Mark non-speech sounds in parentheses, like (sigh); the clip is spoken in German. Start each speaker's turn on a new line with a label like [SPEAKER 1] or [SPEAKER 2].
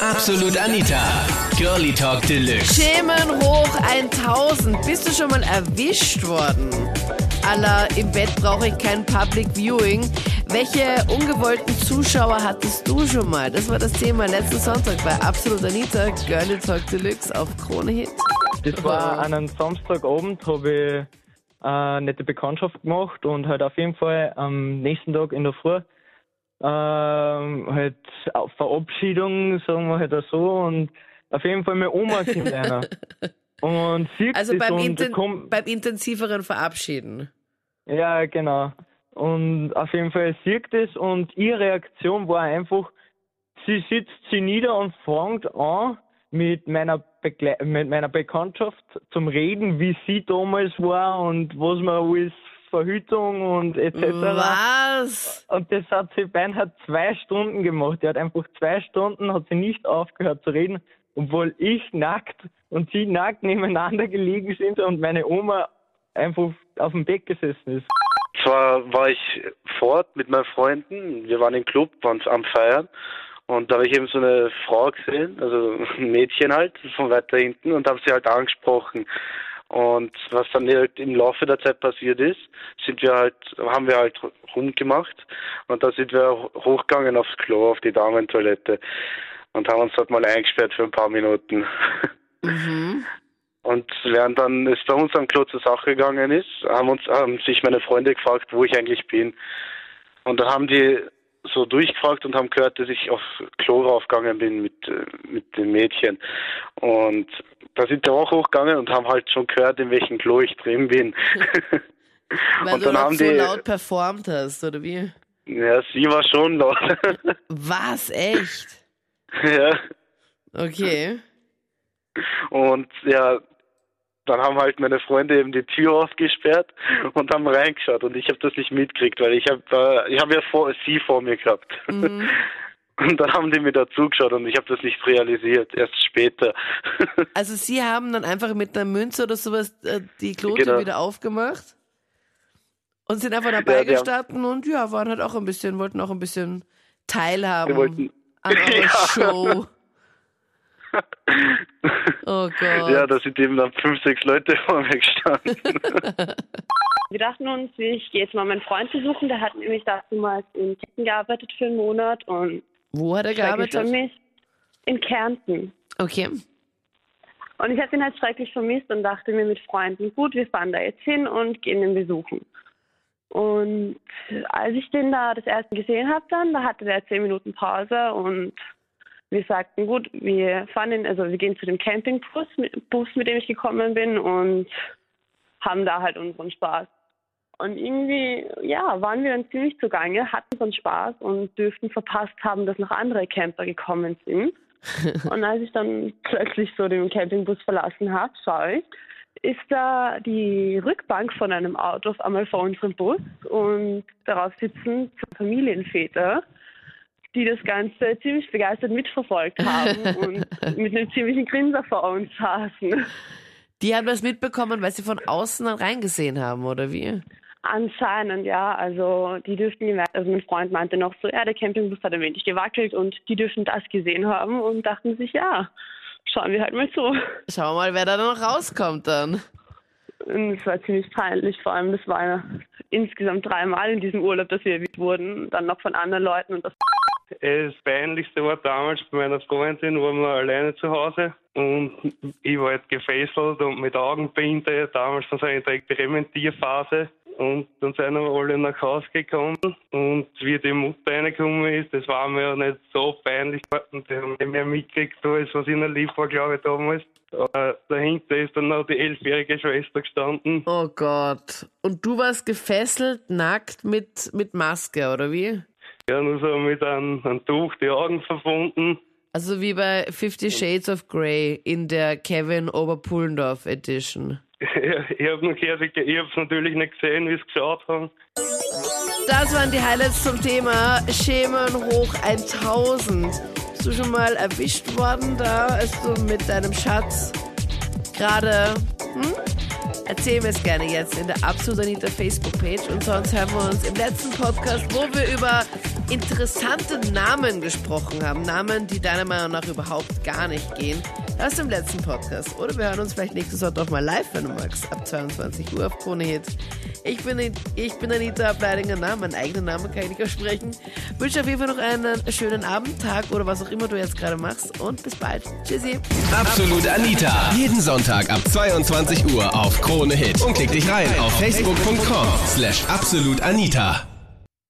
[SPEAKER 1] Absolut Anita. Girlie Talk Deluxe.
[SPEAKER 2] Schemen hoch 1000. Bist du schon mal erwischt worden? Aller im Bett brauche ich kein Public Viewing. Welche ungewollten Zuschauer hattest du schon mal? Das war das Thema letzten Sonntag bei Absolut Anita, Girlie Talk Deluxe auf Krone Hit.
[SPEAKER 3] Das war an einem Samstagabend, habe ich eine nette Bekanntschaft gemacht und halt auf jeden Fall am nächsten Tag in der Früh ähm, halt auf Verabschiedung, sagen wir halt auch so, und auf jeden Fall meine Oma sind einer. (laughs) Und sieht
[SPEAKER 2] Also beim,
[SPEAKER 3] und
[SPEAKER 2] inten
[SPEAKER 3] komm,
[SPEAKER 2] beim intensiveren Verabschieden.
[SPEAKER 3] Ja, genau. Und auf jeden Fall sieht das und ihre Reaktion war einfach, sie sitzt sie nieder und fängt an, mit meiner, Begle mit meiner Bekanntschaft zum Reden, wie sie damals war und was man alles Verhütung und etc.
[SPEAKER 2] Was?
[SPEAKER 3] Und das hat sie beinahe zwei Stunden gemacht. Die hat einfach zwei Stunden, hat sie nicht aufgehört zu reden, obwohl ich nackt und sie nackt nebeneinander gelegen sind und meine Oma einfach auf dem Bett gesessen ist.
[SPEAKER 4] Zwar war ich fort mit meinen Freunden, wir waren im Club, waren am Feiern und da habe ich eben so eine Frau gesehen, also ein Mädchen halt, von weiter hinten und habe sie halt angesprochen. Und was dann halt im Laufe der Zeit passiert ist, sind wir halt, haben wir halt rumgemacht und da sind wir hochgegangen aufs Klo, auf die Damentoilette und haben uns dort mal eingesperrt für ein paar Minuten.
[SPEAKER 2] Mhm.
[SPEAKER 4] Und während dann es bei uns am Klo zur Sache gegangen ist, haben uns haben sich meine Freunde gefragt, wo ich eigentlich bin. Und dann haben die so durchgefragt und haben gehört, dass ich aufs Klo raufgegangen bin mit, äh, mit dem Mädchen. Und da sind wir auch hochgegangen und haben halt schon gehört, in welchem Klo ich drin bin. (laughs)
[SPEAKER 2] Weil
[SPEAKER 4] und
[SPEAKER 2] du
[SPEAKER 4] dann
[SPEAKER 2] noch
[SPEAKER 4] haben
[SPEAKER 2] so
[SPEAKER 4] die,
[SPEAKER 2] laut performt hast, oder wie?
[SPEAKER 4] ja, sie war schon laut. (laughs)
[SPEAKER 2] Was? Echt?
[SPEAKER 4] ja.
[SPEAKER 2] Okay.
[SPEAKER 4] Und ja, dann haben halt meine Freunde eben die Tür aufgesperrt und haben reingeschaut und ich habe das nicht mitgekriegt, weil ich habe äh, ich habe ja vor, sie vor mir gehabt.
[SPEAKER 2] Mhm. (laughs)
[SPEAKER 4] Und dann haben die mir da zugeschaut und ich habe das nicht realisiert, erst später. (laughs)
[SPEAKER 2] Also sie haben dann einfach mit einer Münze oder sowas äh, die Klotür
[SPEAKER 4] Genau.
[SPEAKER 2] wieder aufgemacht und sind einfach dabei
[SPEAKER 4] Ja, die haben-
[SPEAKER 2] gestanden und ja, waren halt auch ein bisschen, wollten auch ein bisschen teilhaben
[SPEAKER 4] wollten-
[SPEAKER 2] an (laughs) eurer
[SPEAKER 4] Ja.
[SPEAKER 2] Show. (laughs) Oh Gott.
[SPEAKER 4] Ja, da sind eben dann fünf, sechs Leute (laughs) vor mir gestanden. (laughs)
[SPEAKER 5] Wir dachten uns, ich gehe jetzt mal meinen Freund besuchen. Der hat nämlich damals in Kärnten gearbeitet für einen Monat und
[SPEAKER 2] Wo hat er gearbeitet?
[SPEAKER 5] vermisst. In Kärnten.
[SPEAKER 2] Okay.
[SPEAKER 5] Und ich habe ihn halt schrecklich vermisst und dachte mir mit Freunden, gut, wir fahren da jetzt hin und gehen ihn besuchen. Und als ich den da das erste gesehen habe, dann, da hatte der zehn Minuten Pause und wir sagten, gut, wir fahren in, also wir gehen zu dem Campingbus, mit, Bus, mit dem ich gekommen bin und haben da halt unseren Spaß. Und irgendwie, ja, waren wir dann ziemlich zugange, hatten unseren Spaß und dürften verpasst haben, dass noch andere Camper gekommen sind. (laughs) Und als ich dann plötzlich so den Campingbus verlassen habe, schaue ich, ist da die Rückbank von einem Auto auf einmal vor unserem Bus und darauf sitzen zwei Familienväter, die das Ganze ziemlich begeistert mitverfolgt haben (laughs) und mit einem ziemlichen Grinser vor uns saßen.
[SPEAKER 2] Die haben das mitbekommen, weil sie von außen dann reingesehen haben, oder wie?
[SPEAKER 5] Anscheinend, ja. Also die dürften gemerkt, also mein Freund meinte noch so, ja, der Campingbus hat ein wenig gewackelt und die dürfen das gesehen haben und dachten sich, ja, schauen wir halt mal zu.
[SPEAKER 2] Schauen wir mal, wer da noch rauskommt dann.
[SPEAKER 5] Und es war ziemlich peinlich, vor allem das war ja insgesamt dreimal in diesem Urlaub, dass wir erwischt wurden, dann noch von anderen Leuten und das
[SPEAKER 6] Das Peinlichste war damals bei meiner Freundin, waren wir alleine zu Hause und ich war halt gefesselt und mit Augenbinde, damals von so einer Präventivphase. Und dann sind wir alle nach Hause gekommen und wie die Mutter reingekommen ist, das war mir ja nicht so peinlich. Und die haben nicht mehr mitgekriegt, als was in der Lieb war, glaube ich, damals. Aber dahinter ist dann noch die elfjährige Schwester gestanden.
[SPEAKER 2] Oh Gott. Und du warst gefesselt, nackt mit, mit Maske, oder wie?
[SPEAKER 6] Ja, nur so mit einem, einem Tuch die Augen verbunden.
[SPEAKER 2] Also wie bei Fifty Shades of Grey in der Kevin Oberpullendorf Edition. (laughs)
[SPEAKER 6] Ja, ich habe es natürlich nicht gesehen, wie sie geschaut haben.
[SPEAKER 2] Das waren die Highlights zum Thema Schemen hoch 1000. Bist du schon mal erwischt worden da, als du mit deinem Schatz gerade... Hm? Erzähl mir es gerne jetzt in der Absolut Anita Facebook-Page und sonst hören wir uns im letzten Podcast, wo wir über interessante Namen gesprochen haben. Namen, die deiner Meinung nach überhaupt gar nicht gehen. Aus dem letzten Podcast. Oder wir hören uns vielleicht nächstes Mal doch mal live, wenn du magst. Ab 22 Uhr auf Krone Hit. Ich bin, ich bin Anita Ableidinger, Name. Meinen eigenen Namen kann ich nicht aussprechen. Wünsche auf jeden Fall noch einen schönen Abend, Tag oder was auch immer du jetzt gerade machst. Und bis bald. Tschüssi.
[SPEAKER 1] Absolut Anita. Jeden Sonntag ab 22 Uhr auf Krone Hit. Und klick dich rein auf facebook.com slash absolutanita.